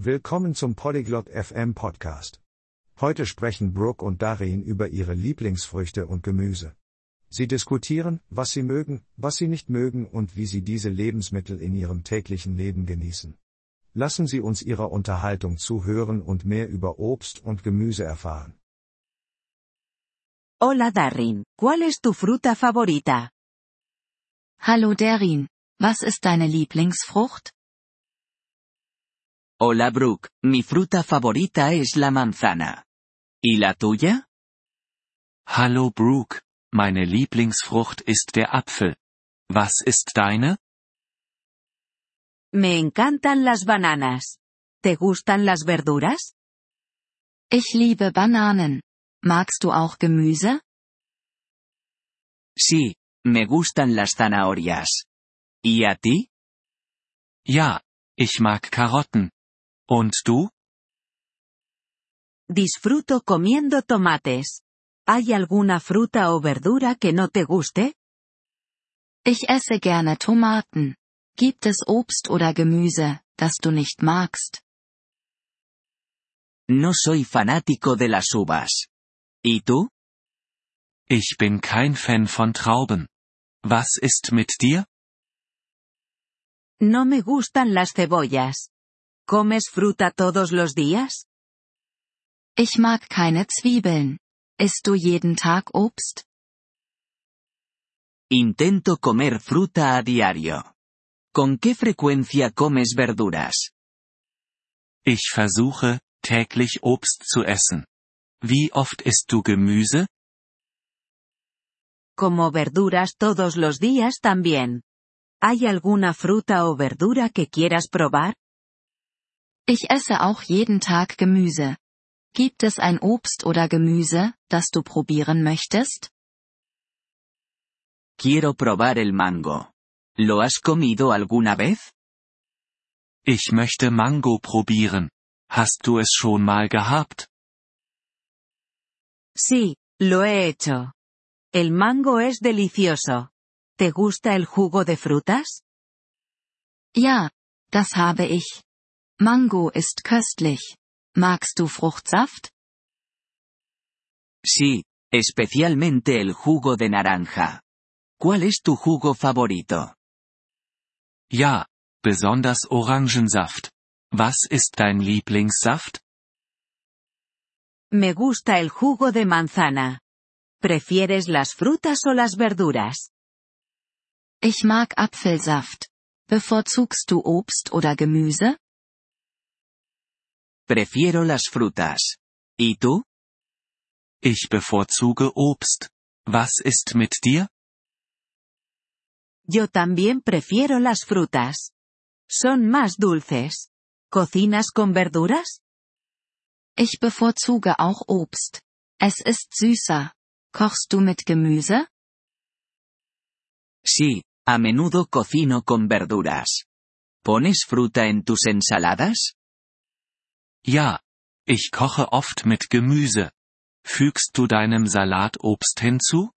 Willkommen zum Polyglot FM Podcast. Heute sprechen Brooke und Darin über ihre Lieblingsfrüchte und Gemüse. Sie diskutieren, was sie mögen, was sie nicht mögen und wie sie diese Lebensmittel in ihrem täglichen Leben genießen. Lassen Sie uns Ihrer Unterhaltung zuhören und mehr über Obst und Gemüse erfahren. Hola Darin, ¿cuál es tu fruta favorita? Hallo Darin, was ist deine Lieblingsfrucht? Hola Brooke, mi fruta favorita es la manzana. ¿Y la tuya? Hallo Brooke, meine Lieblingsfrucht ist der Apfel. Was ist deine? Me encantan las bananas. ¿Te gustan las verduras? Ich liebe Bananen. Magst du auch Gemüse? Sí, me gustan las zanahorias. ¿Y a ti? Ja, ich mag Karotten. Und du? Disfruto comiendo tomates. ¿Hay alguna fruta o verdura que no te guste? Ich esse gerne Tomaten. Gibt es Obst oder Gemüse, das du nicht magst? No soy fanático de las uvas. ¿Y tú? Ich bin kein Fan von Trauben. Was ist mit dir? No me gustan las cebollas. ¿Comes fruta todos los días? Ich mag keine Zwiebeln. Isst du jeden Tag Obst? Intento comer fruta a diario. ¿Con qué frecuencia comes verduras? Ich versuche, täglich Obst zu essen. Wie oft isst du Gemüse? Como verduras todos los días también. ¿Hay alguna fruta o verdura que quieras probar? Ich esse auch jeden Tag Gemüse. Gibt es ein Obst oder Gemüse, das du probieren möchtest? Quiero probar el mango. ¿Lo has comido alguna vez? Ich möchte Mango probieren. Hast du es schon mal gehabt? Sí, lo he hecho. El mango es delicioso. ¿Te gusta el jugo de frutas? Ja, das habe ich. Mango ist köstlich. Magst du Fruchtsaft? Sí, especialmente el jugo de naranja. ¿Cuál es tu jugo favorito? Ja, besonders Orangensaft. Was ist dein Lieblingssaft? Me gusta el jugo de manzana. ¿Prefieres las frutas o las verduras? Ich mag Apfelsaft. Bevorzugst du Obst oder Gemüse? Prefiero las frutas. ¿Y tú? Ich bevorzuge Obst. Was ist mit dir? Yo también prefiero las frutas. Son más dulces. ¿Cocinas con verduras? Ich bevorzuge auch Obst. Es ist süßer. Kochst du mit Gemüse? Sí, a menudo cocino con verduras. ¿Pones fruta en tus ensaladas? Ja, ich koche oft mit Gemüse. Fügst du deinem Salat Obst hinzu?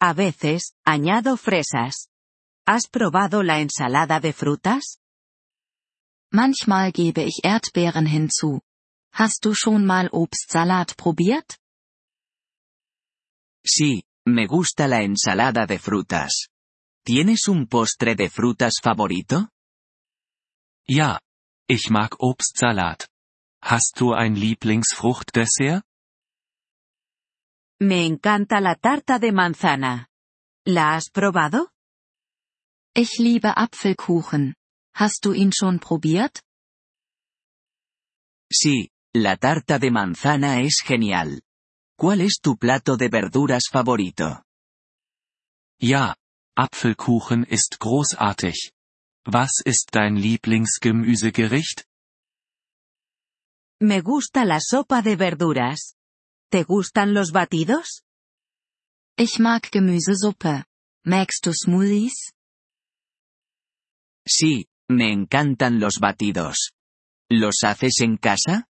A veces, añado fresas. ¿Has probado la ensalada de frutas? Manchmal gebe ich Erdbeeren hinzu. Hast du schon mal Obstsalat probiert? Sí, me gusta la ensalada de frutas. ¿Tienes un postre de frutas favorito? Ja, ich mag Obstsalat. Hast du ein Lieblingsfruchtdessert? Me encanta la tarta de manzana. ¿La has probado? Ich liebe Apfelkuchen. Hast du ihn schon probiert? Sí, la tarta de manzana es genial. ¿Cuál es tu plato de verduras favorito? Ja, Apfelkuchen ist großartig. Was ist dein Lieblingsgemüsegericht? Me gusta la sopa de verduras. ¿Te gustan los batidos? Ich mag Gemüsesuppe. Magst du Smoothies? Sí, me encantan los batidos. ¿Los haces en casa?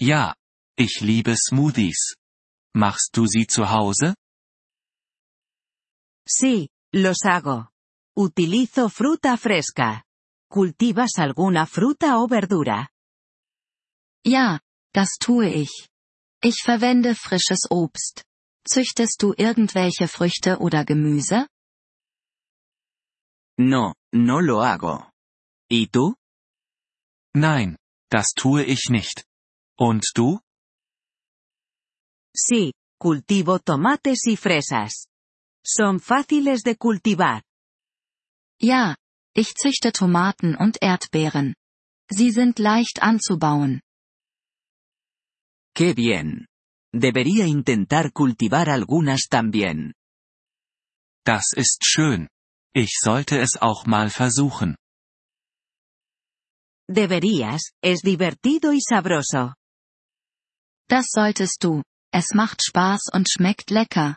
Ja, ich liebe Smoothies. Machst du sie zu Hause? Sí, los hago. Utilizo fruta fresca. ¿Cultivas alguna fruta o verdura? Ja, das tue ich. Ich verwende frisches Obst. Züchtest du irgendwelche Früchte oder Gemüse? No, no lo hago. ¿Y tú? Nein, das tue ich nicht. Und du? Sí, cultivo tomates y fresas. Son fáciles de cultivar. Ja, ich züchte Tomaten und Erdbeeren. Sie sind leicht anzubauen. ¡Qué bien! Debería intentar cultivar algunas también. Das ist schön. Ich sollte es auch mal versuchen. Deberías, es divertido y sabroso. Das solltest du. Es macht Spaß und schmeckt lecker.